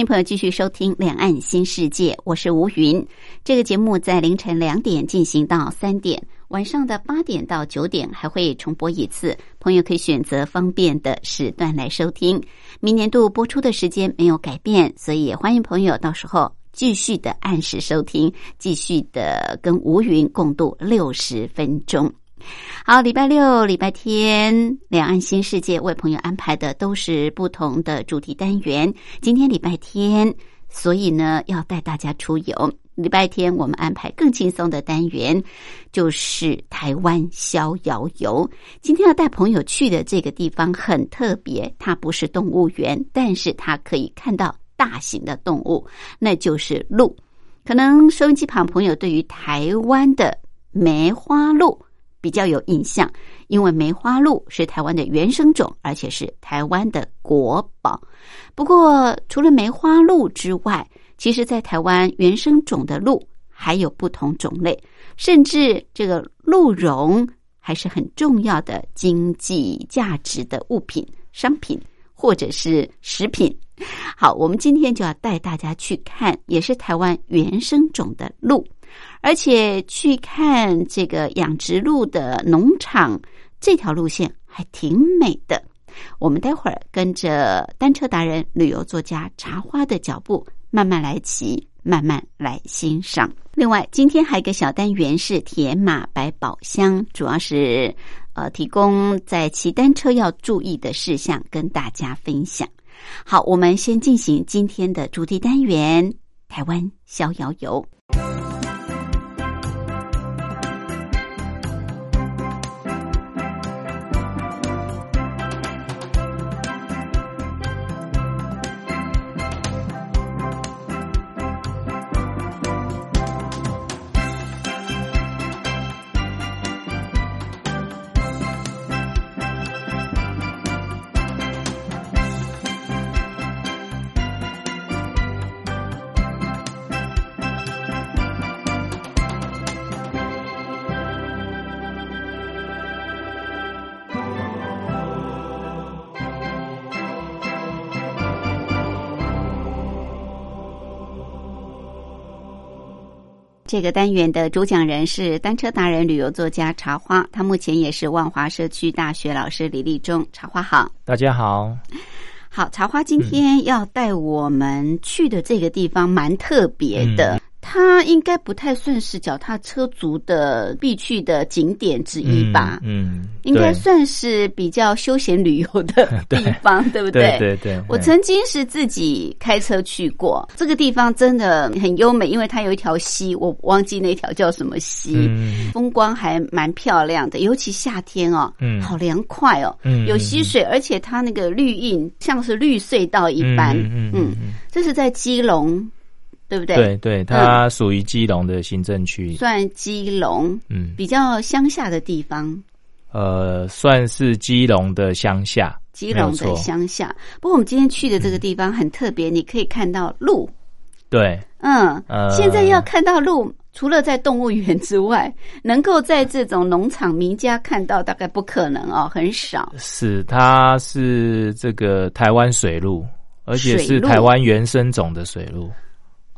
欢迎朋友继续收听《两岸新世界》，我是吴云。这个节目在凌晨两点进行到三点，晚上的八点到九点还会重播一次。朋友可以选择方便的时段来收听。明年度播出的时间没有改变，所以欢迎朋友到时候继续的按时收听，继续的跟吴云共度六十分钟。好，礼拜六、礼拜天，两岸新世界为朋友安排的都是不同的主题单元。今天礼拜天，所以呢要带大家出游。礼拜天我们安排更轻松的单元，就是台湾逍遥游。今天要带朋友去的这个地方很特别，它不是动物园，但是它可以看到大型的动物，那就是鹿。可能收音机旁朋友对于台湾的梅花鹿。比较有印象，因为梅花鹿是台湾的原生种，而且是台湾的国宝。不过，除了梅花鹿之外，其实，在台湾原生种的鹿还有不同种类，甚至这个鹿茸还是很重要的经济价值的物品、商品或者是食品。好，我们今天就要带大家去看，也是台湾原生种的鹿。而且去看这个养殖鹿的农场，这条路线还挺美的。我们待会儿跟着单车达人、旅游作家茶花的脚步，慢慢来骑，慢慢来欣赏。另外，今天还有一个小单元是铁马百宝箱，主要是呃提供在骑单车要注意的事项跟大家分享。好，我们先进行今天的主题单元——台湾逍遥游。这个单元的主讲人是单车达人、旅游作家茶花，他目前也是万华社区大学老师李立忠。茶花好，大家好，好茶花今天要带我们去的这个地方蛮特别的。它应该不太算是脚踏车族的必去的景点之一吧？嗯，应该算是比较休闲旅游的 地方，对不对？对对。我曾经是自己开车去过这个地方，真的很优美，因为它有一条溪，我忘记那条叫什么溪，风光还蛮漂亮的，尤其夏天哦，嗯，好凉快哦，嗯，有溪水，而且它那个绿荫像是绿隧道一般，嗯嗯，这是在基隆。对不对？对对，它属于基隆的行政区，算基隆，嗯，比较乡下的地方。呃，算是基隆的乡下，基隆的乡下。不过我们今天去的这个地方很特别，你可以看到鹿。对，嗯，现在要看到鹿，除了在动物园之外，能够在这种农场名家看到，大概不可能哦，很少。是，它是这个台湾水鹿，而且是台湾原生种的水鹿。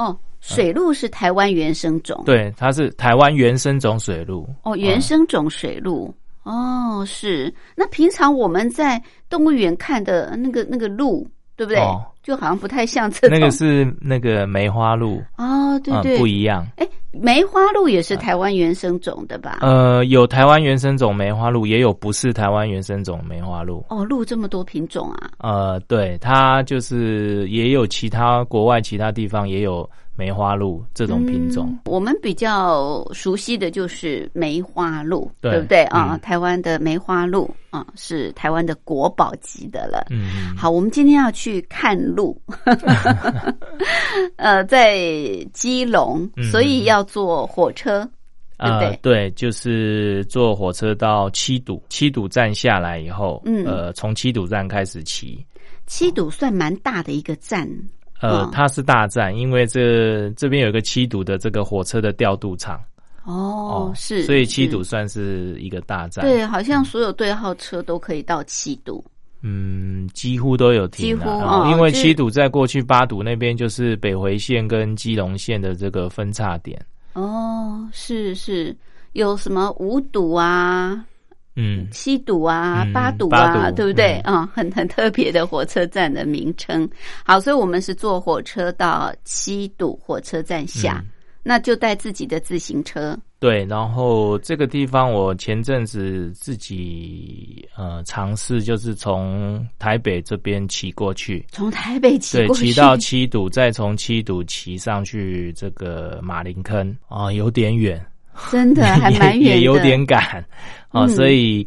哦，水鹿是台湾原生种，对，它是台湾原生种水鹿。哦，原生种水鹿，哦，是。那平常我们在动物园看的那个那个鹿，对不对？就好像不太像这种。那个是那个梅花鹿哦，对对，不一样。哎，梅花鹿也是台湾原生种的吧？呃，有台湾原生种梅花鹿，也有不是台湾原生种梅花鹿。哦，鹿这么多品种啊？呃，对，它就是也有其他国外其他地方也有梅花鹿这种品种。我们比较熟悉的就是梅花鹿，对不对啊？嗯台湾的梅花鹿啊，是台湾的国宝级的了。嗯，好，我们今天要去看鹿，呃，在基隆，嗯所以要坐火车，对不呃对，对，就是坐火车到七堵，七堵站下来以后，嗯呃，从七堵站开始骑。七堵算蛮大的一个站，嗯，呃它是大站，因为这这边有一个七堵的这个火车的调度场哦，是，所以七堵算是一个大站。对，好像所有对号车都可以到七堵。嗯，几乎都有停了，几乎因为七堵在过去八堵那边就是北回线跟基隆线的这个分叉点。哦，是是，有什么五堵啊、嗯，七堵啊、嗯八堵啊，堵对不对？嗯啊、很很特别的火车站的名称。好，所以我们是坐火车到七堵火车站下，嗯。那就带自己的自行车。对，然后这个地方我前阵子自己呃尝试，就是从台北这边骑过去，从台北骑对，骑到七堵，再从七堵骑上去这个马林坑。啊、有点远，真的还 蛮远也有点赶啊、嗯所以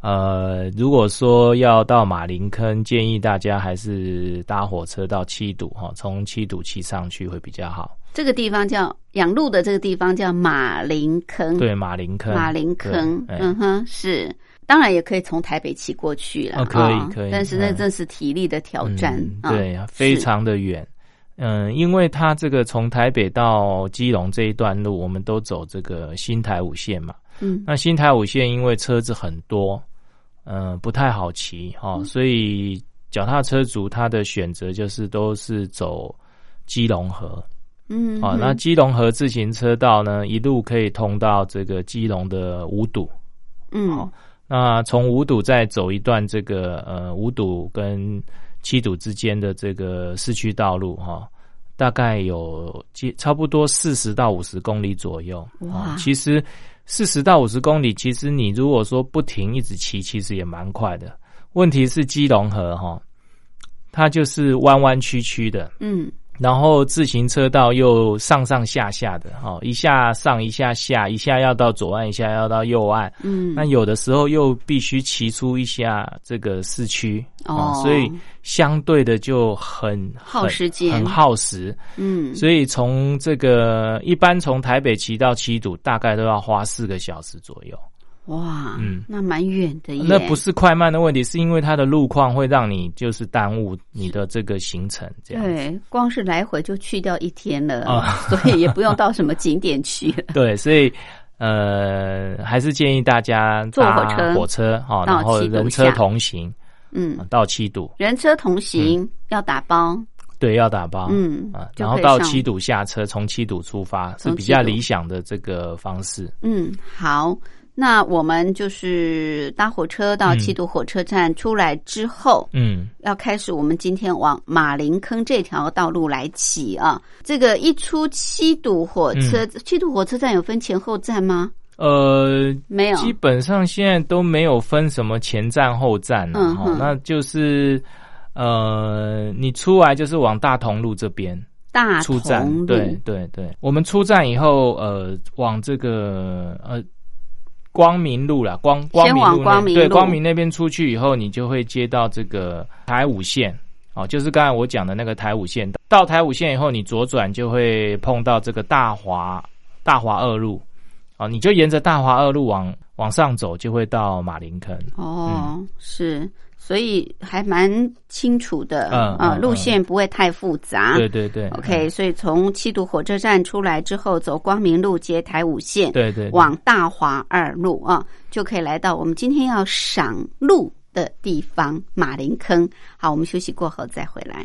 呃，如果说要到马林坑，建议大家还是搭火车到七堵哈，从七堵骑上去会比较好。这个地方叫养鹿的这个地方叫马林坑，对，马林坑，马林坑，嗯哼，是。当然也可以从台北骑过去了，哦可以啊可以但是那嗯真是体力的挑战，对，非常的远。嗯，因为它这个从台北到基隆这一段路，我们都走这个新台五线嘛。嗯那新台五线因为车子很多，嗯、不太好骑哈、哦，所以脚踏车族他的选择就是都是走基隆河。嗯，哦，嗯那基隆河自行车道呢，一路可以通到这个基隆的五堵。嗯好那从五堵再走一段这个呃五堵跟七堵之间的这个市区道路哈、大概有接差不多四十到五十公里左右。哇哦其实四十到五十公里，其实你如果说不停一直骑，其实也蛮快的。问题是基隆河哈、它就是弯弯曲曲的，嗯然后自行车道又上上下下的，哈、一下上一下下，一下要到左岸，一下要到右岸。嗯，那有的时候又必须骑出一下这个市区哦所以相对的就很耗时间很耗时。嗯，所以从这个一般从台北骑到七堵，大概都要花四个小时左右。哇，嗯。那蛮远的耶，那不是快慢的问题，是因为它的路况会让你就是耽误你的这个行程，这样。对，光是来回就去掉一天了，啊。所以也不用到什么景点去。了。对，所以呃，还是建议大家坐火车火车哈，然后人车同行嗯，到七堵，人车同行要打包，对，要打包，嗯啊，然后到七堵下车，从七堵出发是比较理想的这个方式。嗯，好。那我们就是搭火车到嗯七堵火车站出来之后，嗯，要开始我们今天往马林坑这条道路来骑啊。这个一出七堵火车，嗯七堵火车站有分前后站吗？呃，没有。基本上现在都没有分什么前站后站了、哦那就是呃，你出来就是往大同路这边大出站同，路，对对对。我们出站以后，呃，往这个呃光明路啦，光光明路对光明路。光明那边出去以后，你就会接到这个台五线。哦，就是刚才我讲的那个台五线，到台五线以后，你左转就会碰到这个大华大华二路，哦，你就沿着大华二路往往上走，就会到马林坑。哦，是，所以还蛮清楚的，嗯路线不会太复杂。对对对 OK，所以从七渡火车站出来之后，走光明路接台五线，对对对往大华二路啊，就可以来到我们今天要赏路的地方马林坑。好，我们休息过后再回来。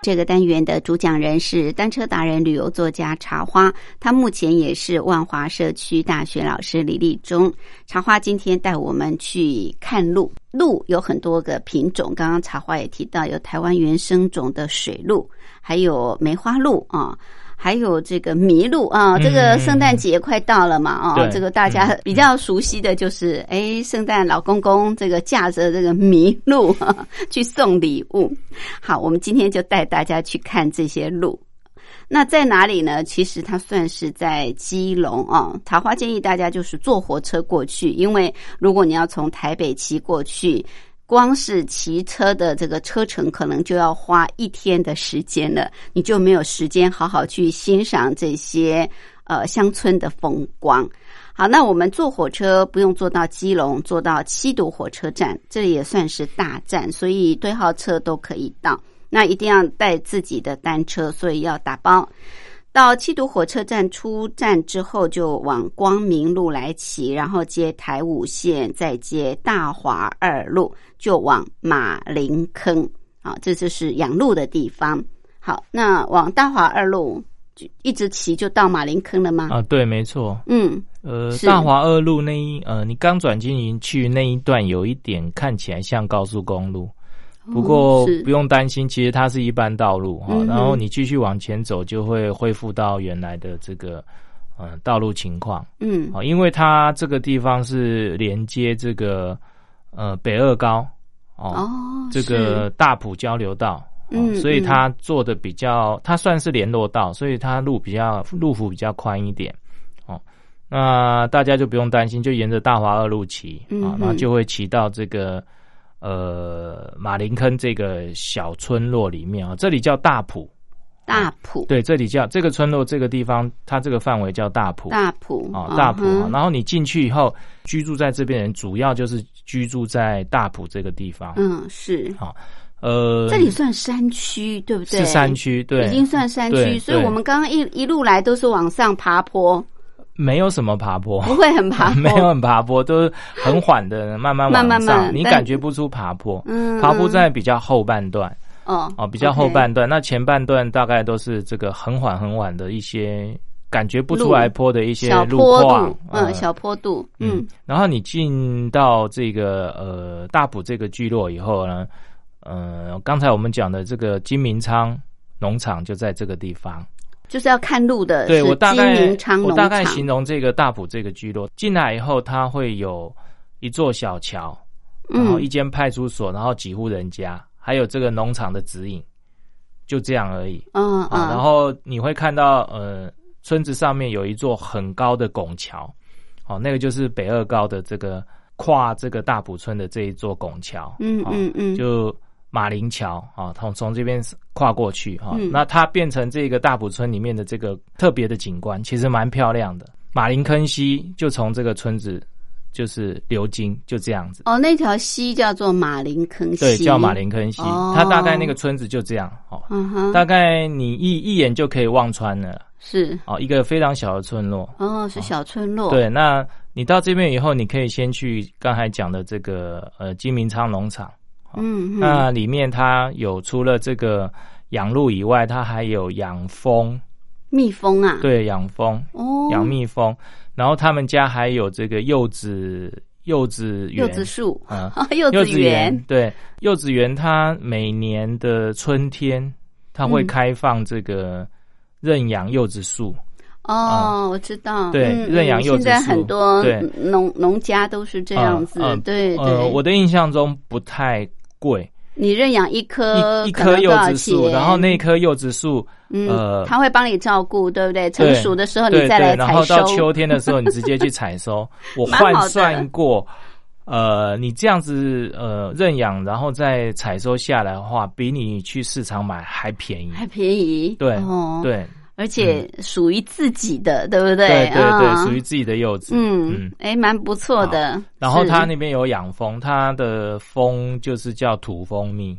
这个单元的主讲人是单车达人、旅游作家茶花，他目前也是万华社区大学老师李立忠。茶花今天带我们去看鹿，鹿有很多个品种，刚刚茶花也提到有台湾原生种的水鹿，还有梅花鹿啊。还有这个麋鹿啊，这个圣诞节快到了嘛啊，这个大家比较熟悉的就是，哎，圣诞老公公这个驾着这个麋鹿 去送礼物。好，我们今天就带大家去看这些鹿。那在哪里呢？其实它算是在基隆啊。桃花建议大家就是坐火车过去，因为如果你要从台北骑过去。光是骑车的这个车程，可能就要花一天的时间了，你就没有时间好好去欣赏这些呃乡村的风光。好，那我们坐火车不用坐到基隆，坐到七堵火车站，这也算是大站，所以对号车都可以到。那一定要带自己的单车，所以要打包。到七堵火车站出站之后，就往光明路来骑，然后接台五线，再接大华二路，就往马林坑啊，这就是养路的地方。好，那往大华二路就一直骑，就到马林坑了吗？啊，对，没错。嗯，呃，大华二路那一呃，你刚转进去那一段，有一点看起来像高速公路。不过不用担心，其实它是一般道路哈，然后你继续往前走，就会恢复到原来的这个呃道路情况。嗯，好，因为它这个地方是连接这个呃北二高哦，这个大埔交流道，嗯，所以它做的比较，它算是联络道，所以它路比较路幅比较宽一点。哦，那大家就不用担心，就沿着大华二路骑啊，然后就会骑到这个。呃，马林坑这个小村落里面啊，这里叫大埔，大埔对，这里叫这个村落这个地方，它这个范围叫大埔，大埔啊，大埔。然后你进去以后，居住在这边人主要就是居住在大埔这个地方。嗯，是好，呃，这里算山区对不对？是山区，对，已经算山区，所以我们刚刚一一路来都是往上爬坡。没有什么爬坡，不会很爬，没有很爬坡，都是很缓的，慢慢往上，你感觉不出爬坡。嗯爬坡在比较后半段，哦哦，比较后半段，那前半段大概都是这个很缓很缓的一些感觉不出来坡的一些路况，嗯，小坡度，嗯。然后你进到这个呃大埔这个聚落以后呢，呃，刚才我们讲的这个金明仓农场就在这个地方。就是要看路的，对我大概我大概形容这个大埔这个聚落进来以后，它会有一座小桥，然后一间派出所，然后几户人家，还有这个农场的指引，就这样而已。嗯嗯。然后你会看到，呃，村子上面有一座很高的拱桥，哦，那个就是北二高的这个跨这个大埔村的这一座拱桥。嗯嗯嗯。就。马林桥啊，从从这边跨过去哈，那它变成这个大埔村里面的这个特别的景观，其实蛮漂亮的。马林坑溪就从这个村子就是流经，就这样子。哦，那条溪叫做马林坑溪，对，叫马林坑溪。它大概那个村子就这样哦，大概你一一眼就可以望穿了。是哦，一个非常小的村落。哦，是小村落。对，那你到这边以后，你可以先去刚才讲的这个呃金明昌农场。嗯，那里面它有除了这个养鹿以外，它还有养蜂，蜜蜂啊，对，养蜂哦，养蜜蜂。然后他们家还有这个柚子柚子园，柚子树。啊，柚子园。对，柚子园它每年的春天，它会开放这个认养柚子树。哦，我知道，对，认养柚子树，现在很多农农家都是这样子，对对。我的印象中不太。贵，你认养一棵一一棵柚子树，然后那棵柚子树，嗯，呃他会帮你照顾，对不对？成熟的时候你再来采然后到收。秋天的时候，你直接去采收。我换算过，呃，你这样子呃认养，然后再采收下来的话，比你去市场买还便宜。还便宜，对哦，，对而且属于自己的，对不对？对对啊对，属于自己的柚子。嗯，哎，蛮不错的。然后是它那边有养蜂，它的蜂就是叫土蜂蜜。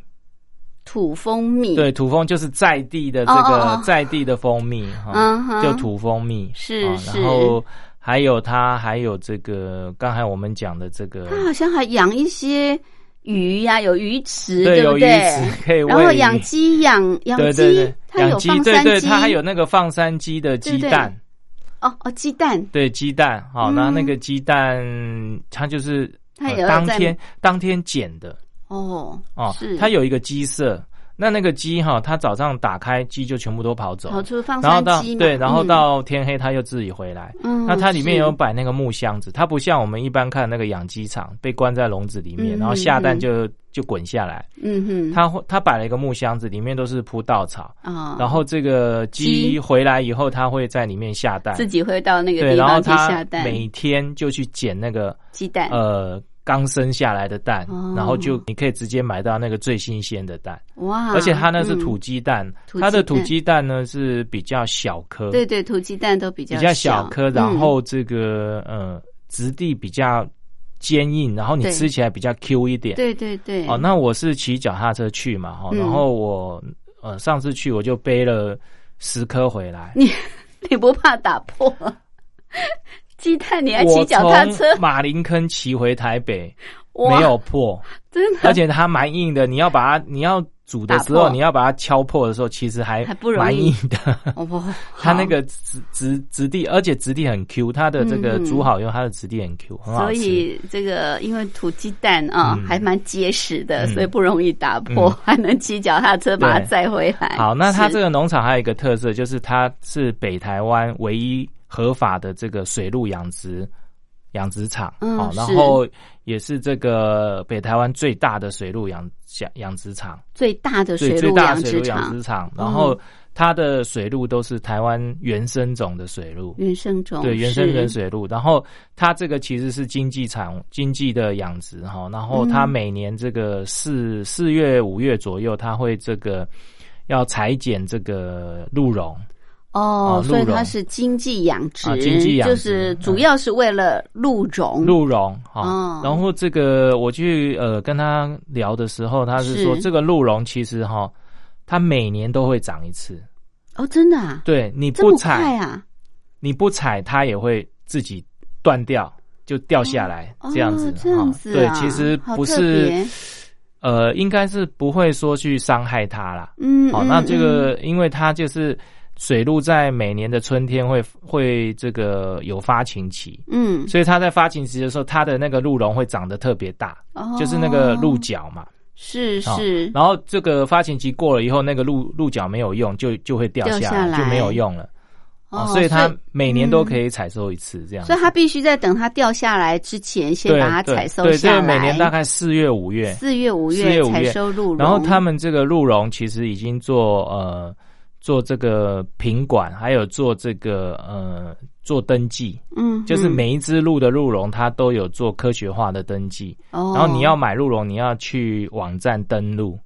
土蜂蜜，对，土蜂就是在地的这个在地的蜂蜜哈嗯，就土蜂蜜是然后还有它还有这个刚才我们讲的这个，他好像还养一些鱼呀、有鱼池，对，不对？池可以喂然后养鸡，养养鸡对对。对，，它有养鸡，对对，放山鸡，它还有那个放山鸡的鸡蛋，哦哦鸡蛋，对鸡蛋，好，嗯。那那个鸡蛋它就是呃它也有当天当天捡的哦哦是，它有一个鸡舍，那那个鸡哈，它早上打开鸡就全部都跑走。跑。出放然后到对，然后嗯。到天黑，它又自己回来。嗯。那它里面有摆那个木箱子，它不像我们一般看那个养鸡场被关在笼子里面，嗯然后下蛋嗯就就滚下来。嗯哼，它会它摆了一个木箱子，里面都是铺稻草，啊，然后这个鸡鸡回来以后，它会在里面下蛋。自己会到那个，地方去然后它下蛋，每天就去捡那个鸡蛋，呃刚生下来的蛋哦，然后就你可以直接买到那个最新鲜的蛋，哇，而且它那是嗯。土鸡蛋，土它的土鸡蛋呢是比较小颗，对对，土鸡蛋都比较比较小颗，然嗯后这个呃质地比较坚硬，然后你吃起来比较 Q 一点。对对对，哦，那我是骑脚踏车去嘛，哈，嗯。然后我呃上次去我就背了十颗回来，你 你不怕打破鸡蛋？你还骑脚踏车？马林坑骑回台北没有破，真的而且它蛮硬的，你要把它你要煮的时候，你要把它敲破的时候，其实还还不容易蛮硬的。哦，它那个质质质地，而且质地很 Q，它的这个煮好以后，它的质地很 Q，很好所。以这个因为土鸡蛋啊、嗯还蛮结实的，嗯所以不容易打破，嗯还能骑脚踏车把它载回来。好，那它这个农场还有一个特色，就是它是北台湾唯一合法的这个水陆养殖养殖场，好，嗯是。然后也是这个北台湾最大的水陆养养养殖场，最大的，水最大陆养殖的水陆养场，殖场，嗯然后它的水路都是台湾原生种的水路。原生种对，原生种水路，然后它这个其实是经济产经济的养殖哈，然后它嗯。每年这个四四月五月左右，它会这个要裁剪这个鹿茸，哦所以它是经济养殖，啊经济养殖就是主要是为了鹿茸。鹿茸哈、哦。然后这个我去呃跟他聊的时候，他是说这个鹿茸其实哈，它每年都会长一次，哦，真的啊，对，你不采啊？你不采，它也会自己断掉，就掉下来、哦这样子。这样子对，其实不是，呃，应该是不会说去伤害它啦。嗯，好、嗯那这个因为它就是水鹿在每年的春天会会这个有发情期，嗯，所以它在发情期的时候，它的那个鹿茸会长得特别大，哦。就是那个鹿角嘛。好是是，然后这个发情期过了以后，那个鹿鹿角没有用，就就会掉下掉下来。就没有用了。哦所以它每年都可以采收一次，这样子。所以它必须在等它掉下来之前，先把它采收对，下来。这个每年大概四月、五月，四月、五四月五采月收鹿茸，然后他们这个鹿茸其实已经做呃做这个品管，还有做这个呃做登记，嗯，就是嗯每一只鹿的鹿茸它都有做科学化的登记。哦，然后你要买鹿茸，你要去网站登录，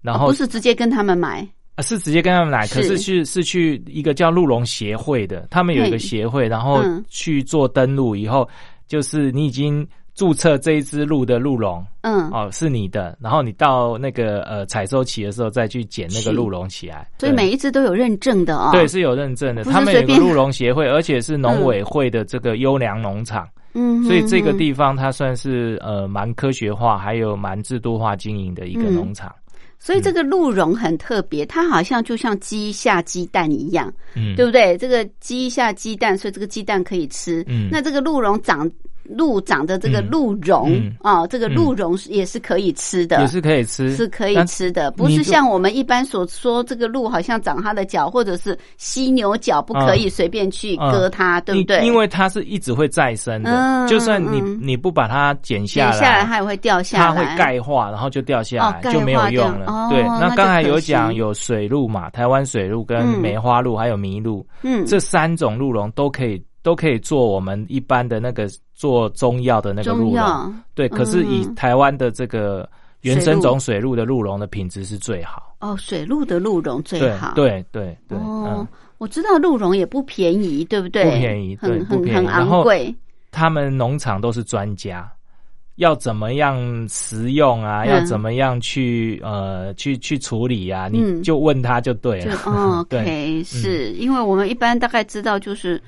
然后哦不是直接跟他们买啊是直接跟他们买，是可是去是去一个叫鹿茸协会的，他们有一个协会，然后嗯去做登录以后，就是你已经注册这一只鹿的鹿茸。嗯，哦，是你的，然后你到那个呃采收期的时候再去捡那是。个鹿茸起来，所以每一只都有认证的哦。对是有认证的，他们有个鹿茸协会，而且是农委会的这个优良农场，嗯，所以这个嗯地方它算是呃蛮科学化，还有蛮制度化经营的一个嗯。农场，所以这个鹿茸很特别，它好像就像鸡下鸡蛋一样，嗯，对不对？这个鸡下鸡蛋，所以这个鸡蛋可以吃。嗯。那这个鹿茸长鹿长的这个嗯。鹿茸嗯。啊，这个鹿茸是也是可以吃的，也是可以吃，是可以吃的，不是像我们一般所说，这个鹿好像长它的脚，或者是犀牛角，不可以随便去割它，对不对？因因为它是一直会再生的，嗯就算你嗯你不把它剪下剪下来它也会掉下来。它，会钙化，然后就掉下来，哦就没有用了。哦对，那刚才有讲有水鹿嘛，台湾水鹿跟嗯。梅花鹿还有麋鹿，嗯，这三种鹿茸都可以都可以做我们一般的那个做中药的那个鹿茸。对，可是以嗯台湾的这个原生种水鹿的鹿茸的品质是最好。哦，水鹿的鹿茸最对好，对对对，哦嗯，，我知道鹿茸也不便宜，对不对？不便宜对很很便宜很昂贵。他们农场都是专家，要怎么样食用啊？嗯要怎么样去呃去去处理啊？嗯你就问他就对了。OK，是因为我们一般大概知道就是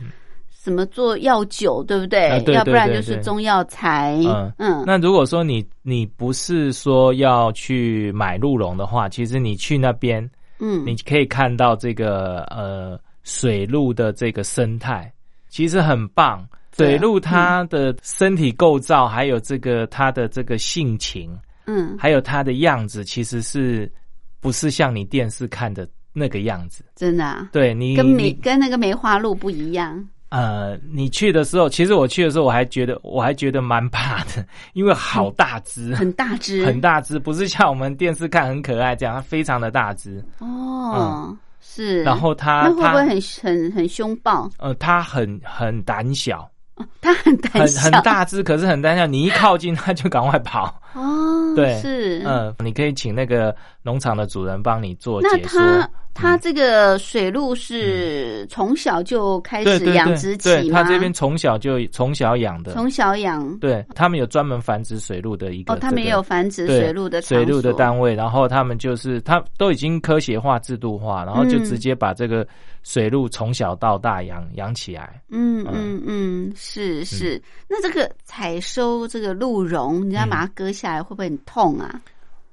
什么做药酒，对不对？啊对要不然就是中药材。嗯嗯，那如果说你你不是说要去买鹿茸的话，其实你去那边，嗯，你可以看到这个呃水鹿的这个生态，其实很棒。水鹿它的身体构造，还有这个它的这个性情，嗯，还有它的样子，其实是不是像你电视看的那个样子？真的啊，对你，跟梅你跟那个梅花鹿不一样。呃，你去的时候，其实我去的时候，我还觉得我还觉得蛮怕的，因为好大只，很大只，很大只，不是像我们电视看很可爱这样，它非常的大只。哦，是。然后它它那会不会很很很凶暴？呃，它很很胆小，哦它很胆很小，很大只，可是很胆小，你一靠近它就赶快跑。哦，对是。嗯，你可以请那个农场的主人帮你做解说。它它这个水鹿是从小就开始养殖起？他这边从小就从小养的，从小养。对他们有专门繁殖水鹿的一个、哦，他们也有繁殖水鹿的水鹿的单位，然后他们就是他都已经科学化、制度化，然后就嗯直接把这个水鹿从小到大养养起来。嗯嗯嗯，是是。那这个采收这个鹿茸，你要把它割下来，会不会很痛啊？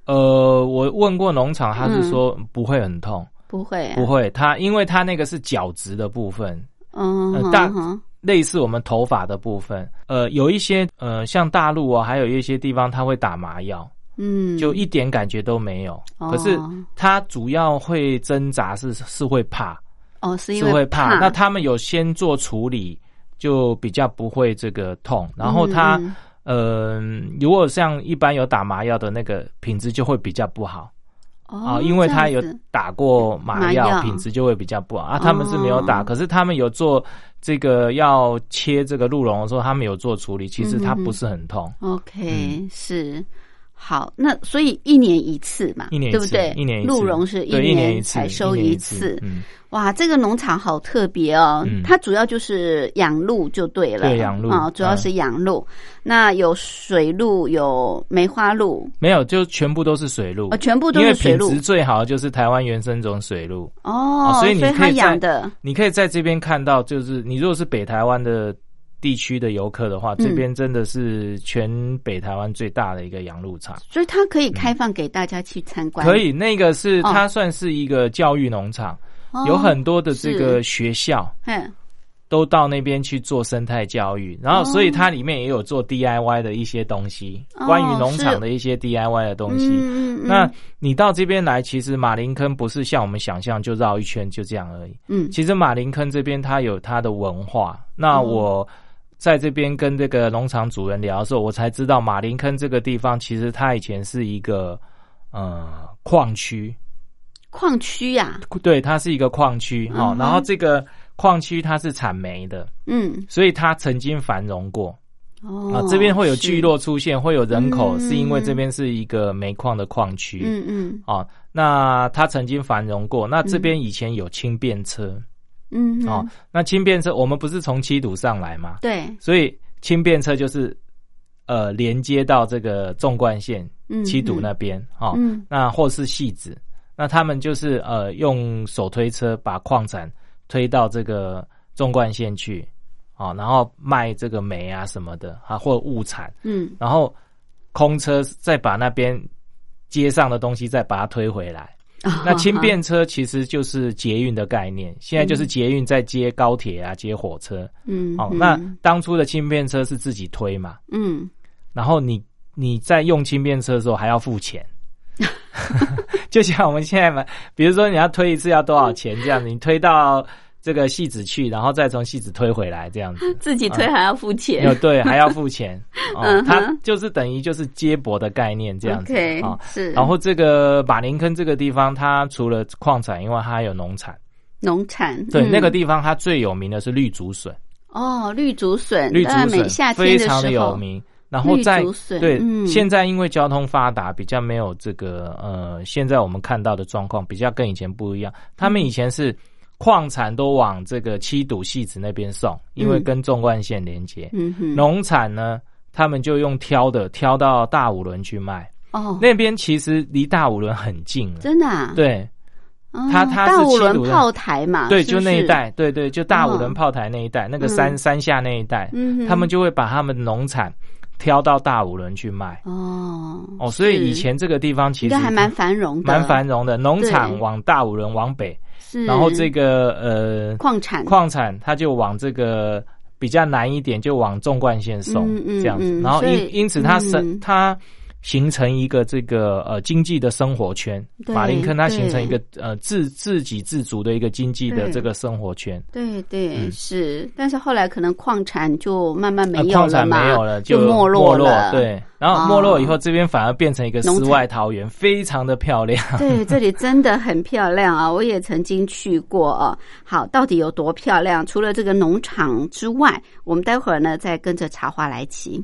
呃，我问过农场，他嗯是说不会很痛，不会啊，不会，它因为它那个是角质的部分，嗯，呃大类似我们头发的部分。呃，有一些呃，像大陆啊，还有一些地方他会打麻药，嗯，就一点感觉都没有。哦可是它主要会挣扎是是会怕，哦，是因是为会怕。那他们有先做处理，就比较不会这个痛。然后它嗯呃，如果像一般有打麻药的那个品质就会比较不好啊、哦因为他有打过麻药，品质就会比较不好啊。他们是没有打，哦可是他们有做这个要切这个鹿茸的时候，他们有做处理，其实它不是很痛。OK 是。好，那所以一年一次嘛，一年一次对不对？一年一次。鹿茸是一年一年次采收一次哇，这个农场好特别哦，嗯。它主要就是养鹿就对了，对养鹿啊、主要是养鹿。那有水鹿，有梅花鹿，没有，就全部都是水鹿。哦，，全部都是水鹿品质最好的就是台湾原生种水鹿。哦，所以你可它以在养的。你可以在这边看到，就是你如果是北台湾的地区的游客的话，嗯这边真的是全北台湾最大的一个养鹿场。所以它可以开放给大家去参观。可以，那个是哦它算是一个教育农场，哦有很多的这个学校嗯都到那边去做生态教育，然后哦所以它里面也有做 DIY 的一些东西，哦关于农场的一些 DIY 的东西。嗯那你到这边来，其实马林坑不是像我们想象就绕一圈就这样而已。嗯其实马林坑这边它有它的文化。那哦我在这边跟这个农场主人聊的时候，我才知道马林坑这个地方其实它以前是一个呃矿区，矿区呀，对，它是一个矿区哈、嗯然后这个矿区它是产煤的，嗯。所以它曾经繁荣过。哦啊。这边会有聚落出现，会有人口，嗯。是因为这边是一个煤矿的矿区。嗯嗯。哦，那它曾经繁荣过。那这边以前有轻便车、嗯哦，那轻便车我们不是从七堵上来嘛，对。所以轻便车就是呃连接到这个纵贯线嗯七堵那边哦，嗯。那或是戏子，那他们就是呃用手推车把矿产推到这个纵贯线去。哦，然后卖这个煤啊什么的啊，或物产，嗯。然后空车再把那边街上的东西再把它推回来。那轻便车其实就是捷运的概念，现在就是捷运在接高铁啊，接火车。嗯，哦，嗯。那当初的轻便车是自己推嘛，嗯，然后你你在用轻便车的时候还要付钱，就像我们现在嘛，比如说你要推一次要多少钱这样子，你推到这个戏子去，然后再从戏子推回来这样子。自己推还要付钱有 对，还要付钱 哦嗯，它就是等于就是接驳的概念这样子哦。是，然后这个马林坑这个地方，它除了矿产因为，它还有农产。农产，对，嗯那个地方它最有名的是绿竹笋，哦，绿竹笋，绿竹笋夏天的非常的，有名。然后在对、嗯现在因为交通发达，比较没有这个呃，现在我们看到的状况比较跟以前不一样。他们以前是矿产都往这个七堵戏子那边送，因为嗯。跟纵贯线连接。嗯哼，农产呢，他们就用挑的挑到大五轮去卖。哦，那边其实离大五轮很近了。真的啊，对。哦，它它是大五七轮炮台嘛，对，就那一带，对对，就大五哦。轮炮台那一带，那个山嗯。山下那一带，嗯，他们就会把他们农产挑到大五轮去卖。哦哦，所以以前这个地方其实还蛮繁荣的，蛮繁荣的，农场往大五轮往北，是，然后这个呃矿产。矿产它就往这个比较难一点，就往纵贯线送嗯嗯这样子。嗯，然后因因此它是嗯。它。形成一个这个呃经济的生活圈，对马林坑它形成一对个呃自自给自足的一个经济的对这个生活圈。对对、嗯是，但是后来可能矿产就慢慢没呃有矿产没了嘛，有了，就没落了。对，然后没落以后，这边反而变成一个世外桃源，非常的漂亮。对，这里真的很漂亮啊！我也曾经去过啊。好，到底有多漂亮？除了这个农场之外，我们待会儿呢再跟着茶花来骑。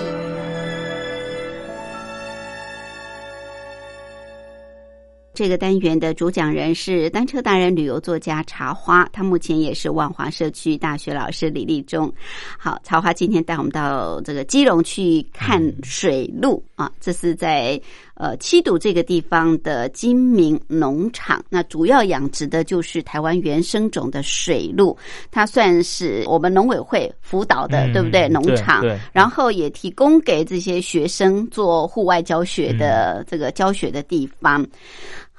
这个单元的主讲人是单车达人、旅游作家茶花，他目前也是万华社区大学老师李立忠。好，茶花今天带我们到这个基隆去看水鹿啊，这是在呃七堵这个地方的金明农场。那主要养殖的就是台湾原生种的水路，它算是我们农委会辅导的，嗯对不对？农场，对然后也提供给这些学生做户外教学的这个教学的地方。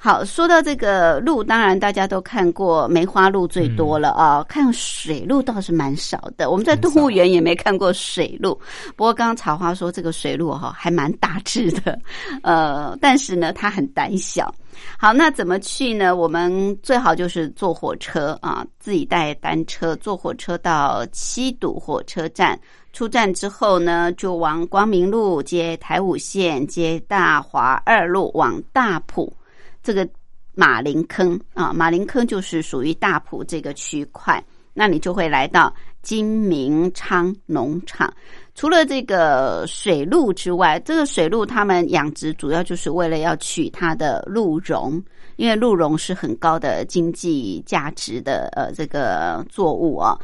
好，说到这个鹿，当然大家都看过梅花鹿最多了啊、看水鹿倒是蛮少的。我们在动物园也没看过水鹿，不过刚刚草花说这个水鹿哈、还蛮大只的，呃，但是呢它很胆小。好，那怎么去呢？我们最好就是坐火车啊，自己带单车，坐火车到七堵火车站。出站之后呢，就往光明路接台五线，接大华二路往大埔这个马林坑啊，马林坑就是属于大埔这个区块。那你就会来到金明昌农场。除了这个水鹿之外，这个水鹿他们养殖主要就是为了要取它的鹿茸，因为鹿茸是很高的经济价值的呃这个作物啊。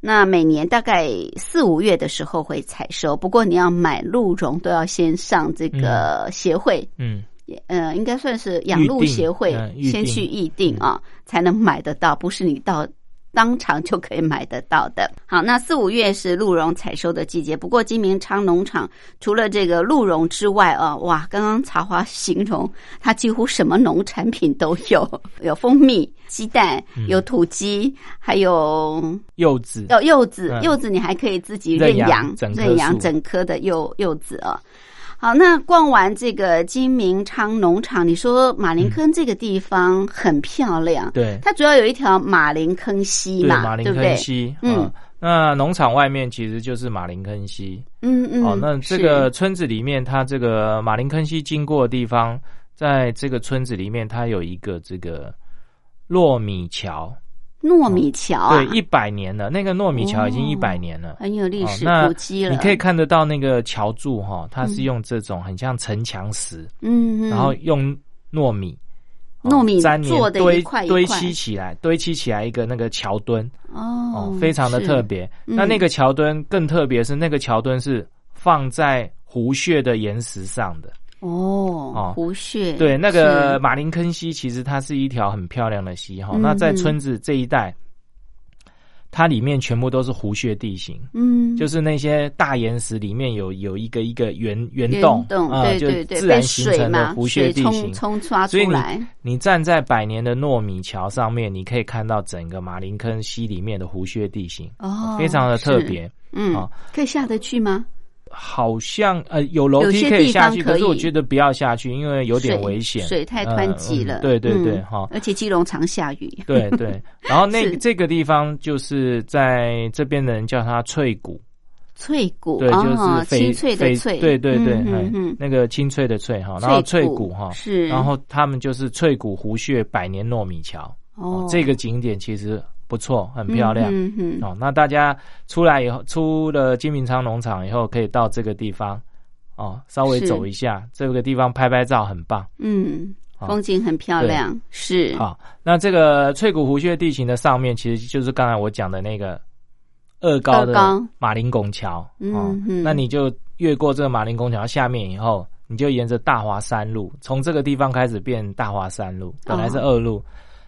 那每年大概四五月的时候会采收，不过你要买鹿茸都要先上这个协会，嗯，呃，应该算是养鹿协会先去预定啊，才能买得到，不是你到当场就可以买得到的。好，那四五月是鹿茸采收的季节，不过金明昌农场除了这个鹿茸之外啊，哇，刚刚茶花形容它几乎什么农产品都有，有蜂蜜、鸡蛋，嗯有土鸡，还有柚子，有，柚子，嗯柚子你还可以自己认认养认养整颗的柚柚子啊。好，那逛完这个金明昌农场，你说马林坑这个地方很漂亮，对，它主要有一条马林坑溪对，嘛，马林坑？溪，嗯。嗯，那农场外面其实就是马林坑溪。嗯嗯，哦，那这个村子里面，它这个马林坑溪经过的地方，在这个村子里面，它有一个这个糯米桥，糯米桥啊，对，一百年了，那个糯米桥已经哦一百年了。很有历史古迹了。你可以看得到那个桥柱哈，它是嗯用这种很像城墙石，嗯，嗯然后用糯米，哦糯米粘黏做的一堆块堆砌起来，堆砌起来一个那个桥墩哦哦，非常的特别。嗯那那个桥墩更特别是那个桥墩是放在湖穴的岩石上的。哦哦，湖穴对，那个是马林坑溪其实它是一条很漂亮的溪哈。嗯那在嗯村子这一带，它里面全部都是湖穴地形。嗯，就是那些大岩石里面有有一个一个圆圆圆洞，洞，啊、就对对对，自然形成的，湖穴地形。冲刷出所以你来，你站在百年的糯米桥上面，你可以看到整个马林坑溪里面的湖穴地形，哦，非常的特是。别。嗯哦，可以下得去吗？好像呃有楼梯可以下去，可可是我觉得不要下去，因为有点危险，水太湍急了。对对对，嗯哈、而且基隆常下雨。对对。然后那 是。这个地方就是在这边的人叫它翠谷，翠谷，对，就是哦翡清脆的翡脆，对对对，嗯，那个清脆的翠哈，然后翠谷哈，是，然后他们就是翠谷湖穴百年糯米桥，哦，这个景点其实不错，很漂亮。嗯嗯嗯哦，那大家出来以后，出了金明昌农场以后，可以到这个地方哦，稍微走一下，这个地方拍拍照很棒。嗯，好风景很漂亮，是，好，那这个翠谷湖穴地形的上面，其实就是刚才我讲的那个二高的马林拱桥。嗯哦嗯那你就越过这个马林拱桥下面以后，你就沿着大华山路，从这个地方开始变大华山路，本来是二路，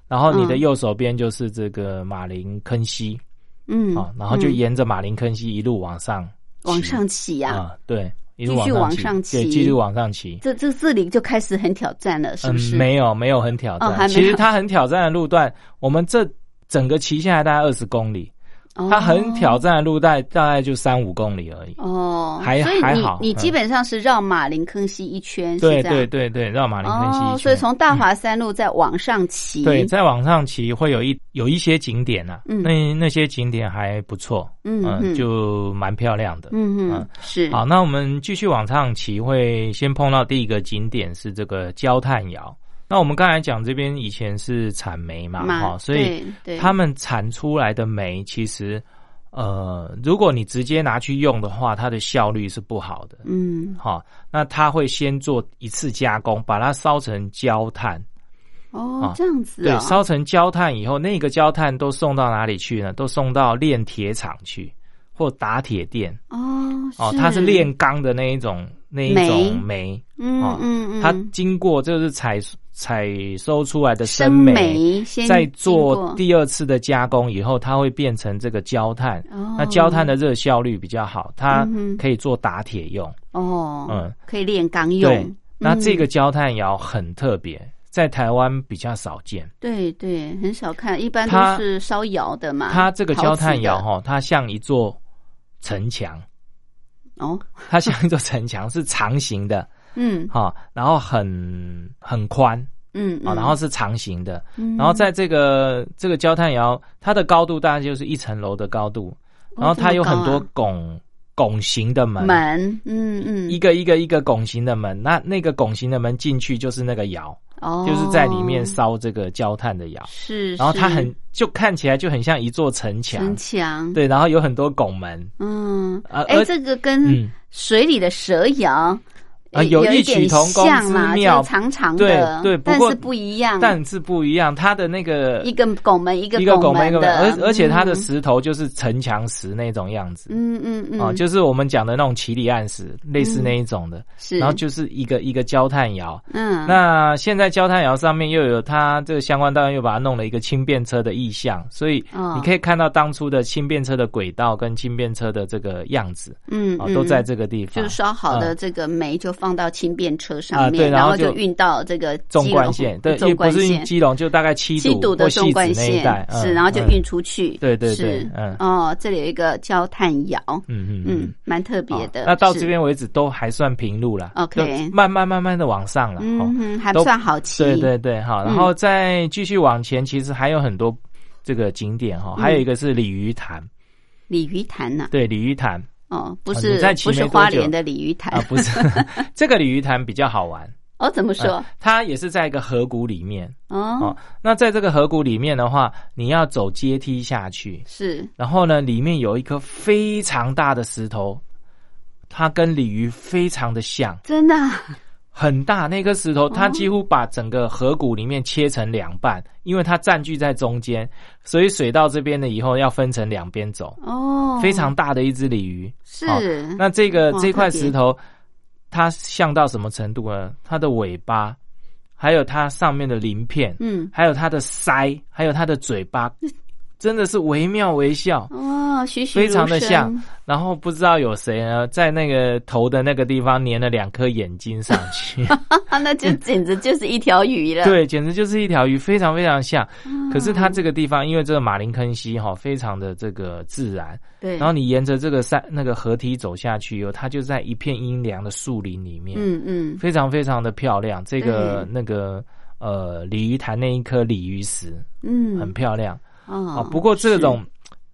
然后你的嗯。右手边就是这个马林坑溪。嗯，啊、然后就嗯。沿着马林坑溪一路往上往上骑呀，啊、对，一路继续往往上骑，对，骑继续往上骑。这这这里就开始很挑战了，是不是？嗯，没有没有很挑战，其实它很挑战的路段，我们这整个骑下来大概二十公里，哦它很挑战的路带大概就三五公里而已。哦，还还好嗯。你基本上是绕马林坑溪一圈，对对对对，绕马林坑溪一圈。哦，所以从大华山路再往上骑，对，再往上骑会有一有一些景点啊，嗯。那那些景点还不错，嗯，就蛮漂亮的。嗯嗯嗯。是。好，那我们继续往上骑，会先碰到第一个景点是这个焦炭窑。那我们刚才讲这边以前是产煤嘛，哈，所以他们产出来的煤其实，呃，如果你直接拿去用的话，它的效率是不好的。嗯好，那他会先做一次加工，把它烧成焦炭。哦啊这样子对，哦烧成焦炭以后，那个焦炭都送到哪里去呢？都送到炼铁厂去，或打铁店。哦哦，它是炼钢的那一种那一种煤，嗯哦嗯嗯，它经过就是采采收出来的生煤，再做第二次的加工以后，它会变成这个焦炭。哦。那焦炭的热效率比较好，它可以做打铁用。哦嗯。可以炼钢用。对，，那这个嗯焦炭窑很特别，在台湾比较少见。对对很少看，一般它都是烧窑的嘛，它这个焦炭窑哈，它像一座城墙，哦。它像一座城墙，是长形的嗯。好，然后很很宽。嗯啊，嗯。然后是长形的，嗯。然后在这个这个焦炭窑，它的高度大概就是一层楼的高度，然后它有很多拱拱形的门，门嗯嗯。一个一个一个拱形的门，那那个拱形的门进去就是那个窑，哦。就是在里面烧这个焦炭的窑，是，然后它很就看起来就很像一座城墙。城，墙。对，然后有很多拱门，嗯。啊哎而这个跟嗯。水里的蛇窑。啊有异曲同工之，妙就是长长对的，对不过但是不一样，但是不一样，它的那个一个拱门一个一个拱门一个门，而而且它的嗯石头就是城墙石那种样子，嗯嗯嗯，啊，就是我们讲的那种奇里暗石，类似那一种的，是，然后就是一个一个焦炭窑。嗯，那现在焦炭窑上面又有它这个相关单位又把它弄了一个轻便车的意象，所以哦你可以看到当初的轻便车的轨道跟轻便车的这个样子啊，嗯嗯都在这个地方。就是烧好的嗯这个煤就放到轻便车上啊面，然对然后就就运到这个纵贯线，对，纵也不是贯线基隆，就大概七七堵的纵贯线，嗯是，然后就嗯。运出去，对对对嗯。哦，这里有一个焦炭窑，嗯嗯嗯，蛮特别的好。那到是。这边为止都还算平路了 OK 慢慢慢慢的往上了。哦。嗯哼，还不算好骑，对对对，好，然后再继续往前，其实还有很多这个景点哈，嗯还有一个是鲤鱼潭，鲤鱼潭呐，对，鲤鱼潭哦，不啊是不是花莲的鲤鱼潭啊，不是 这个鲤鱼潭比较好玩，哦，怎么说呃？它也是在一个河谷里面哦哦，。那在这个河谷里面的话，你要走阶梯下去，是然后呢，里面有一颗非常大的石头，它跟鲤鱼非常的像。真的啊很大那颗石头，它几乎把整个河谷里面切成两半，因为它占据在中间，所以水到这边了以后要分成两边走。哦，非常大的一只鲤鱼，是。好那这个这块石头，它像到什么程度呢？它的尾巴，还有它上面的鳞片，嗯。还有它的腮，还有它的嘴巴，真的是惟妙惟肖。哦，栩栩非常的像，然后不知道有谁呢，在那个头的那个地方粘了两颗眼睛上去，那就简直就是一条鱼了。对，简直就是一条鱼，非常非常像。嗯可是它这个地方，因为这个马林坑溪哈，非常的这个自然，对，然后你沿着这个山那个河堤走下去以后，它就在一片阴凉的树林里面，嗯嗯，非常非常的漂亮。这个那个呃鲤鱼潭那一颗鲤鱼石嗯很漂亮啊、哦，不过这种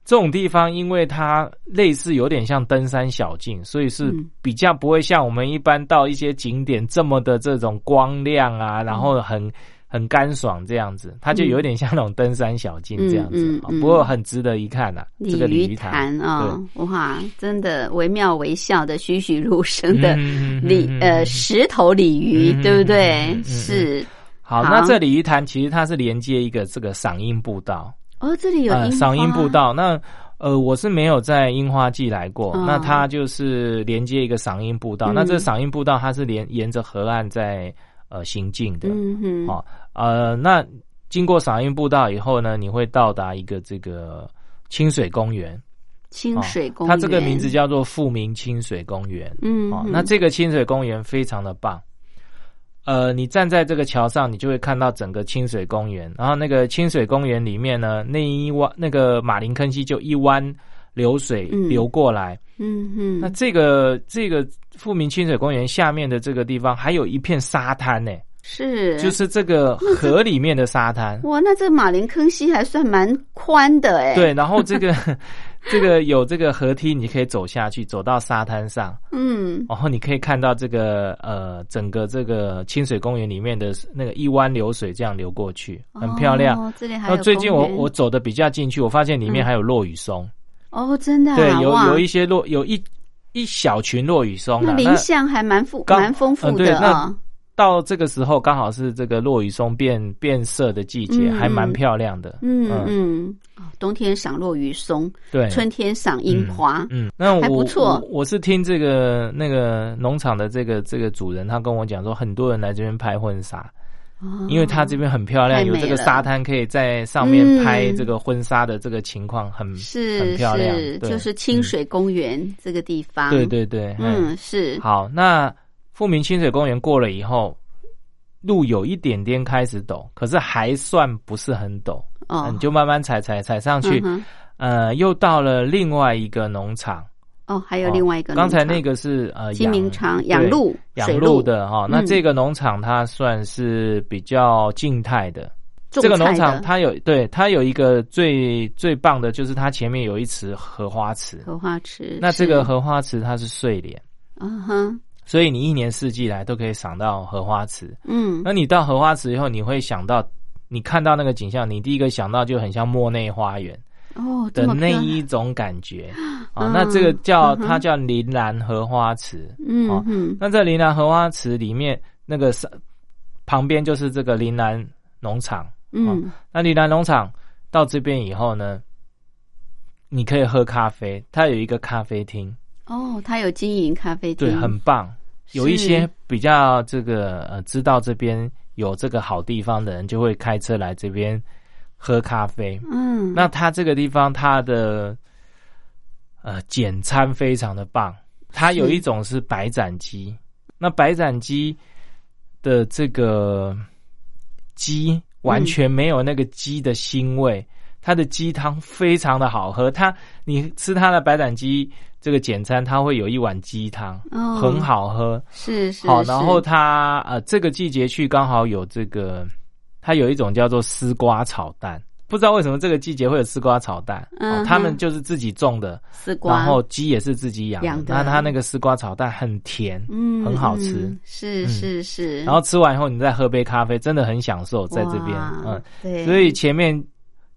这种地方，因为它类似有点像登山小径，所以是嗯。比较不会像我们一般到一些景点这么的这种光亮啊，然后很。很干爽这样子，它就有点像那种登山小径这样子，嗯嗯嗯。不过很值得一看呐、这个鲤鱼潭。潭啊，哇，真的惟妙惟肖的栩栩如生的嗯鲤呃石头鲤鱼，嗯对不对？是。好，好。那这鲤鱼潭其实它是连接一个这个赏樱步道，哦，这里有赏樱花步道。那呃，我是没有在樱花季来过，嗯那它就是连接一个赏樱步道。嗯那这赏樱步道它是连沿着河岸在呃行进的，嗯哼，哦，呃，那经过赏樱步道以后呢，你会到达一个这个清水公园。清水公园，哦它这个名字叫做富民清水公园。嗯哼，哦，那这个清水公园非常的棒。呃，你站在这个桥上，你就会看到整个清水公园。然后那个清水公园里面呢，那一弯那个马林坑溪就一弯流水嗯流过来。嗯嗯，那这个这个富民清水公园下面的这个地方，还有一片沙滩呢、是就是这个河里面的沙滩。哇，那这马林坑溪还算蛮宽的哎。对，，然后这个这个有这个河梯，你可以走下去，走到沙滩上，嗯，然后你可以看到这个呃整个这个清水公园里面的那个一湾流水这样流过去，很漂亮。哦，这里还那有最近我我走的比较进去，我发现里面嗯还有落羽松，哦，真的啊对，有有一些落有一一小群落羽松那啊。林相还蛮富刚蛮丰富嗯对的啊。到这个时候刚好是这个落羽松变变色的季节，嗯。还蛮漂亮的。嗯嗯，哦冬天赏落羽松，对，春天赏樱花。嗯，那我还不错。我我是听这个那个农场的这个这个主人，他跟我讲说，很多人来这边拍婚纱，哦。因为他这边很漂亮，有这个沙滩可以在上面嗯拍这个婚纱的这个情况很是很漂亮就是清水公园这个地方。对对对，嗯，是。好，那富民清水公园过了以后，路有一点点开始陡，可是还算不是很陡，哦，你就慢慢踩踩踩上去，嗯呃，又到了另外一个农场。哦，还有另外一个刚才那个是呃金明场对养鹿养鹿的哈、那嗯这个农场它算是比较静态的。种这个农场它有对它有一个最最棒的就是它前面有一池荷花池，荷花池。那这个荷花池它是睡莲，嗯哼所以你一年四季来都可以赏到荷花池。嗯那你到荷花池以后，你会想到你看到那个景象，你第一个想到就很像莫内花园哦的那一种感觉 啊。嗯那这个叫嗯它叫铃兰荷花池。哦嗯嗯那在铃兰荷花池里面那个是旁边就是这个铃兰农场。嗯那铃兰农场到这边以后呢，你可以喝咖啡，它有一个咖啡厅，哦，它有经营咖啡厅，对，很棒。有一些比较这个呃知道这边有这个好地方的人，就会开车来这边喝咖啡。嗯。那它这个地方它的呃简餐非常的棒，它有一种是白斩鸡，那白斩鸡的这个鸡完全没有那个鸡的腥味，它的鸡汤非常的好喝。它你吃它的白斩鸡这个简餐，它会有一碗鸡汤，哦很好喝。是是好，然后它呃这个季节去刚好有这个，它有一种叫做丝瓜炒蛋。不知道为什么这个季节会有丝瓜炒蛋，嗯哦，他们就是自己种的，丝瓜，然后鸡也是自己养的。那它那个丝瓜炒蛋很甜，嗯很好吃嗯是嗯是是，然后吃完以后你再喝杯咖啡，真的很享受在这边。嗯，对，所以前面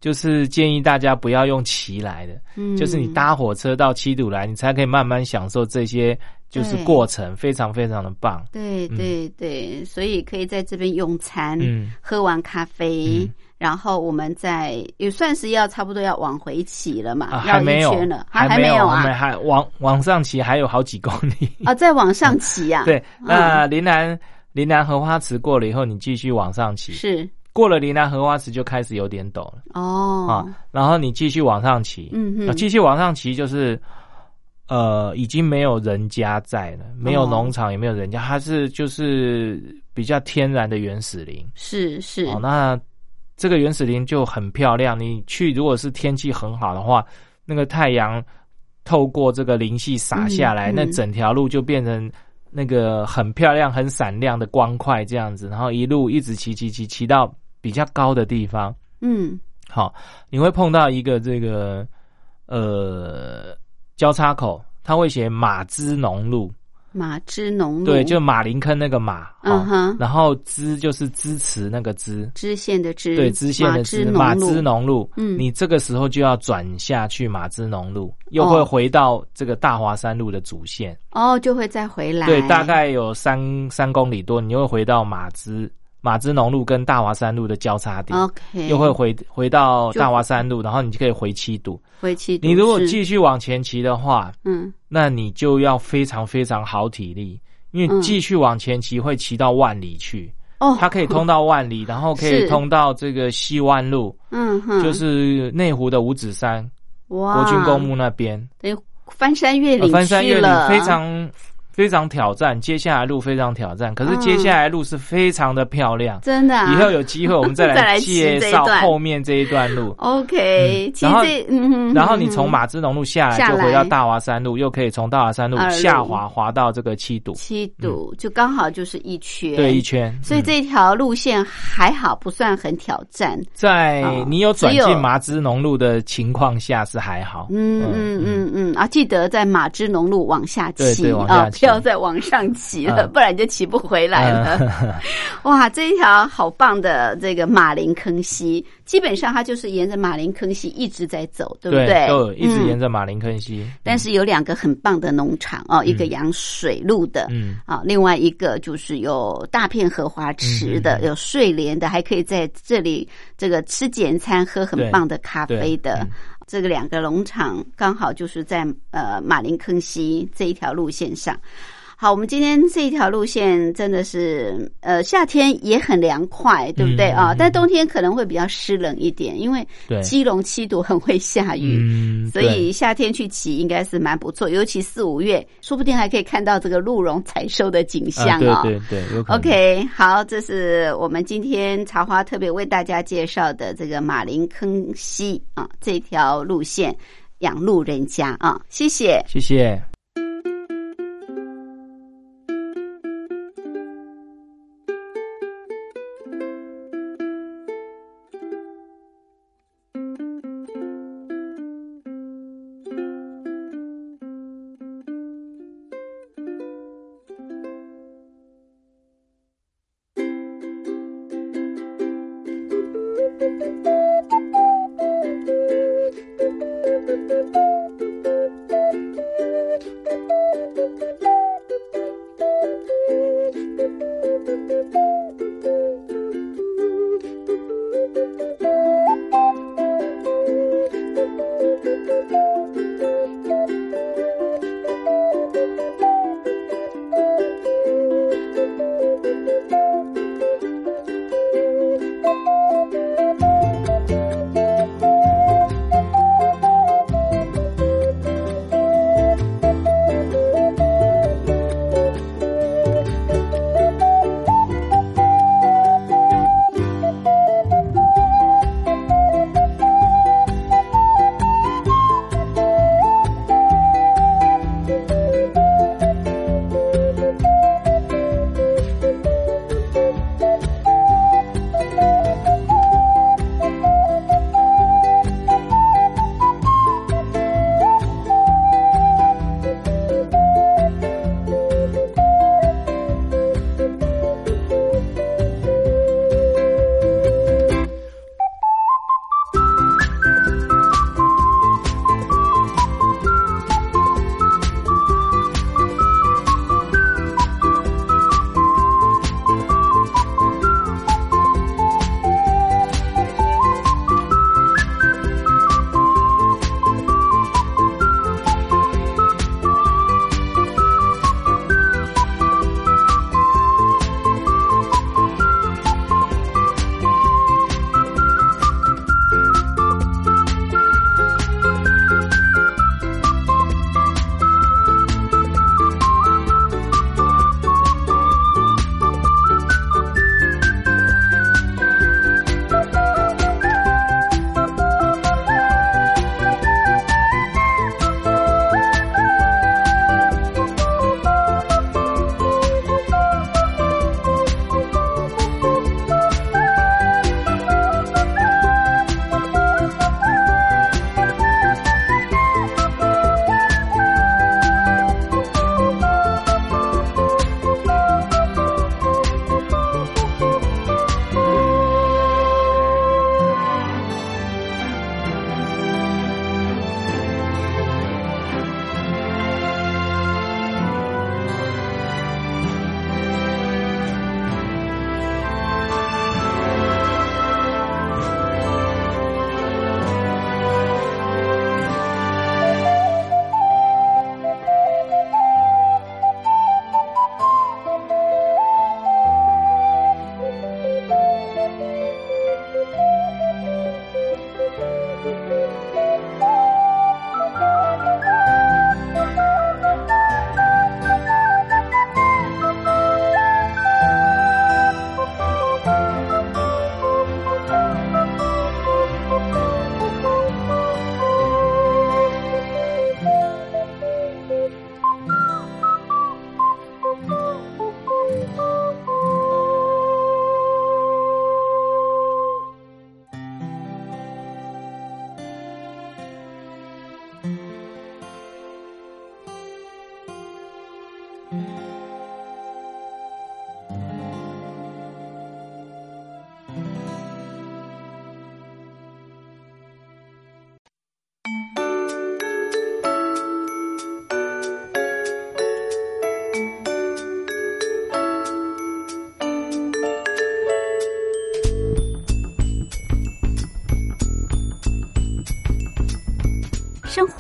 就是建议大家不要用骑来的，嗯。就是你搭火车到七堵来，你才可以慢慢享受这些就是对过程，非常非常的棒。对嗯。对对，所以可以在这边用餐，嗯，喝完咖啡，嗯。然后我们再也算是要差不多要往回骑了嘛，还没有圈了，，还还没有我们啊，还往往上骑还有好几公里。啊，再往上骑呀，对，嗯。那林南林南荷花池过了以后，你继续往上骑，是过了林南荷花池就开始有点陡了哦啊，，然后你继续往上骑，嗯哼，那继续往上骑就是。呃，已经没有人家在了，没有哦农场，也没有人家，它是就是比较天然的原始林。是是哦，那这个原始林就很漂亮。你去如果是天气很好的话，那个太阳透过这个林隙洒下来，嗯嗯那整条路就变成那个很漂亮、很闪亮的光块这样子，然后一路一直骑骑骑骑到比较高的地方。嗯。好，你会碰到一个这个呃交叉口，它会写马之农路，马之农路，对，就马林坑那个马，哦嗯哼，然后支就是支持那个支，支线的支，对，支线的支，马马之之农路，嗯。你这个时候就要转下去马之农路，又会回到这个大华山路的主线，哦，就会再回来，对，大概有三三公里多，你又会回到马之马芝农路跟大华山路的交叉点，OK，又会回回到大华山路，然后你就可以回七堵。回七堵。你如果继续往前骑的话，嗯。那你就要非常非常好体力，因嗯。为继续往前骑会骑到万里去，哦，它可以通到万里，然后可以通到这个西湾路。嗯哼，就是内湖的五指山哇，国军公墓那边，翻山越岭呃翻山越岭非常非常挑战，接下来路非常挑战，可是接下来路是非常的漂亮。真的、啊，以后有机会我们再 再来介绍后面这一段路。OK，、嗯然后其实这嗯哼然后你从马芝农路下下来，就回到大华山路，又可以从大华山路下滑滑到这个七堵，七堵、就刚好就是一圈，对，一圈。所以嗯。这条路线还好，不算很挑战。在哦你有转进麻芝农路的情况下是还好。嗯嗯嗯嗯啊，记得在马芝农路往下骑对对往下啊，骑不要再往上骑了，嗯不然就骑不回来了。哇，这一条好棒的这个马林坑溪，基本上它就是沿着马林坑溪一直在走，对不对？对一直嗯沿着马林坑溪。但是有两个很棒的农场哦，一个养水路的，嗯啊，另外一个就是有大片荷花池的，有睡莲的，还可以在这里这个吃简餐、喝很棒的咖啡的嗯。这个两个农场刚好就是在呃马林坑溪这一条路线上。好，我们今天这一条路线真的是，呃，夏天也很凉快，对不对啊？但冬天可能会比较湿冷一点，因为对基隆七度很会下雨。嗯，所以夏天去骑应该是蛮不错，尤其四五月，说不定还可以看到这个鹿茸采收的景对象哦。啊对对。OK，好，这是我们今天茶花特别为大家介绍的这个马林坑溪啊这条路线，养鹿人家啊，谢谢。谢谢。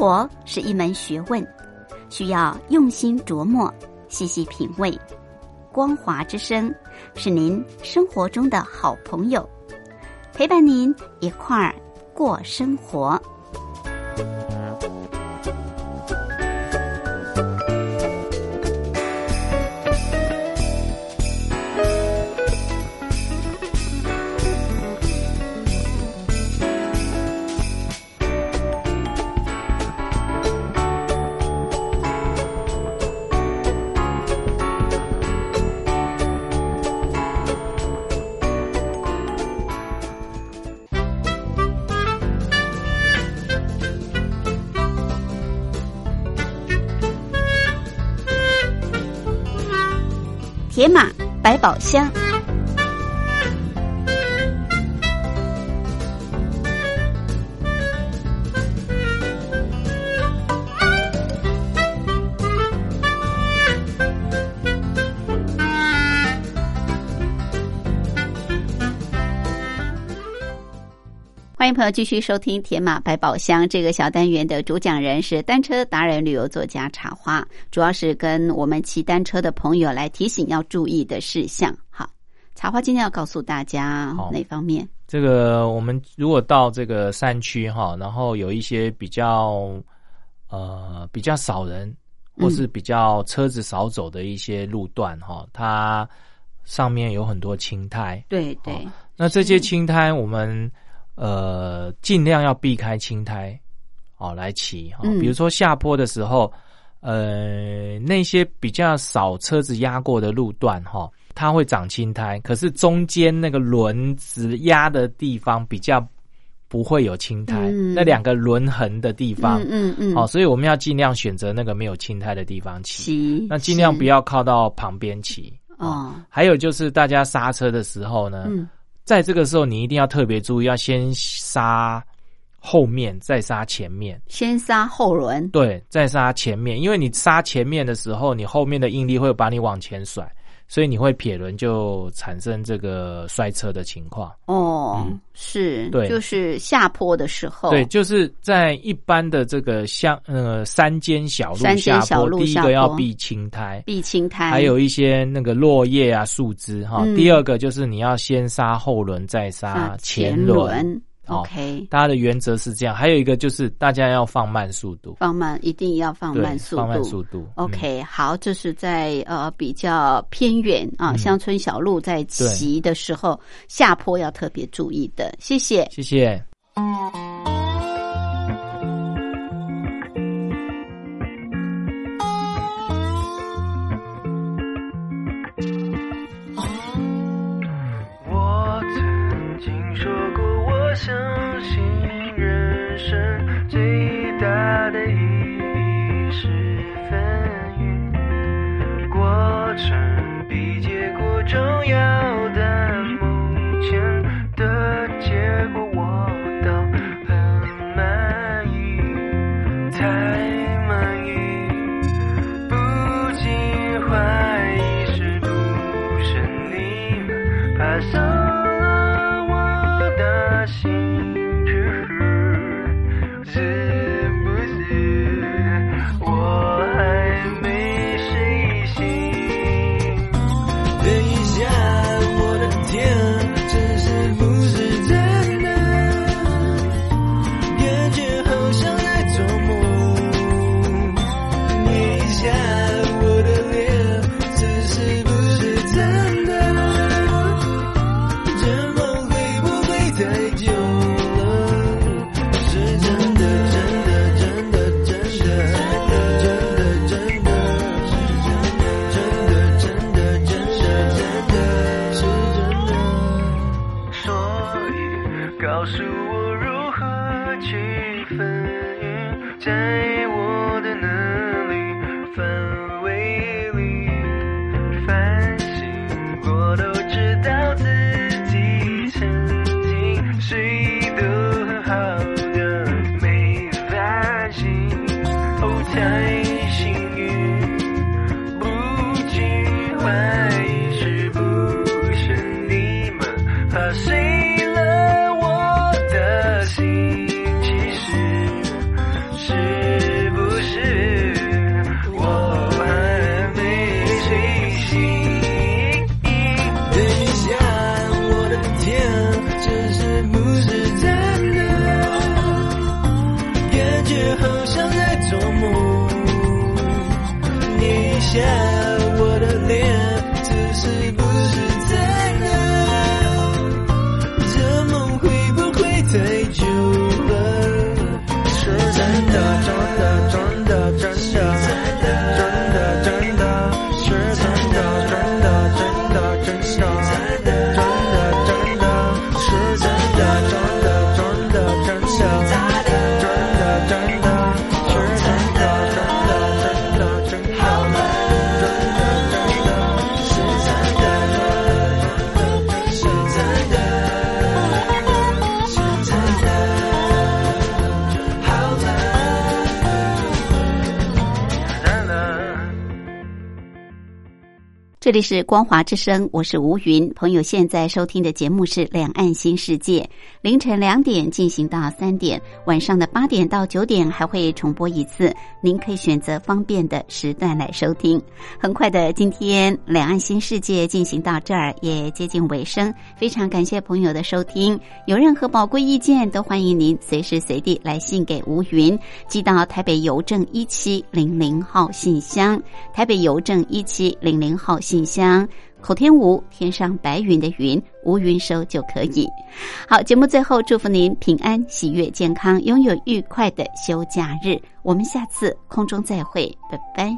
活是一门学问，需要用心琢磨、细细品味。光华之声是您生活中的好朋友，陪伴您一块儿过生活。保鲜。迎朋友继续收听《铁马百宝箱》这个小单元的主讲人是单车达人、旅游作家茶花，主要是跟我们骑单车的朋友来提醒要注意的事项。好，茶花今天要告诉大家哪方面？这个我们如果到这个山区哈，然后有一些比较呃比较少人或是比较车子少走的一些路段哈，它上面有很多青苔。对对，那这些青苔我们呃尽量要避开青苔哦来骑哈、嗯。比如说下坡的时候，呃那些比较少车子压过的路段哈、它会长青苔，可是中间那个轮子压的地方比较不会有青苔，嗯。那两个轮痕的地方，嗯嗯嗯，哦，所以我们要尽量选择那个没有青苔的地方骑，那尽量不要要靠到旁边骑。哦，还有就是大家刹车的时候呢，嗯在这个时候你一定要特别注意，要先刹后面，再刹前面。先刹后轮，对，再刹前面，因为你刹前面的时候，你后面的应力会把你往前甩，所以你会撇轮，就产生这个摔车的情况。哦，嗯。是，对。就是下坡的时候，对，就是在一般的这个像呃山间小路下坡，小路下第一个要避青苔，避青苔，还有一些那个落叶啊、树枝哈。嗯。第二个就是你要先刹后轮，再刹刹前前轮。好，OK，大家的原则是这样，还有一个就是大家要放慢速度，放慢，一定要放慢速度，放慢速度。嗯 OK，、好，这是在呃比较偏远啊嗯乡村小路在骑的时候，下坡要特别注意的。谢谢。谢谢。相信人生最大的意义是分享，过程比结果重要，但目前的结果我倒很满意，太满意。不禁怀疑是不是你们爬 see. 这里是光华之声，我是吴云。朋友现在收听的节目是《两岸新世界》，凌晨两点进行到三点，晚上的八点到九点还会重播一次，您可以选择方便的时段来收听。很快的，今天《两岸新世界》进行到这儿也接近尾声，非常感谢朋友的收听。有任何宝贵意见，都欢迎您随时随地来信给吴云，寄到台北邮政一七零零号信箱，台北邮政一七零零号信信箱口天吴天上白云的云吴云收就可以。好节目最后祝福您平安喜悦健康拥有愉快的休假日。我们下次空中再会拜拜。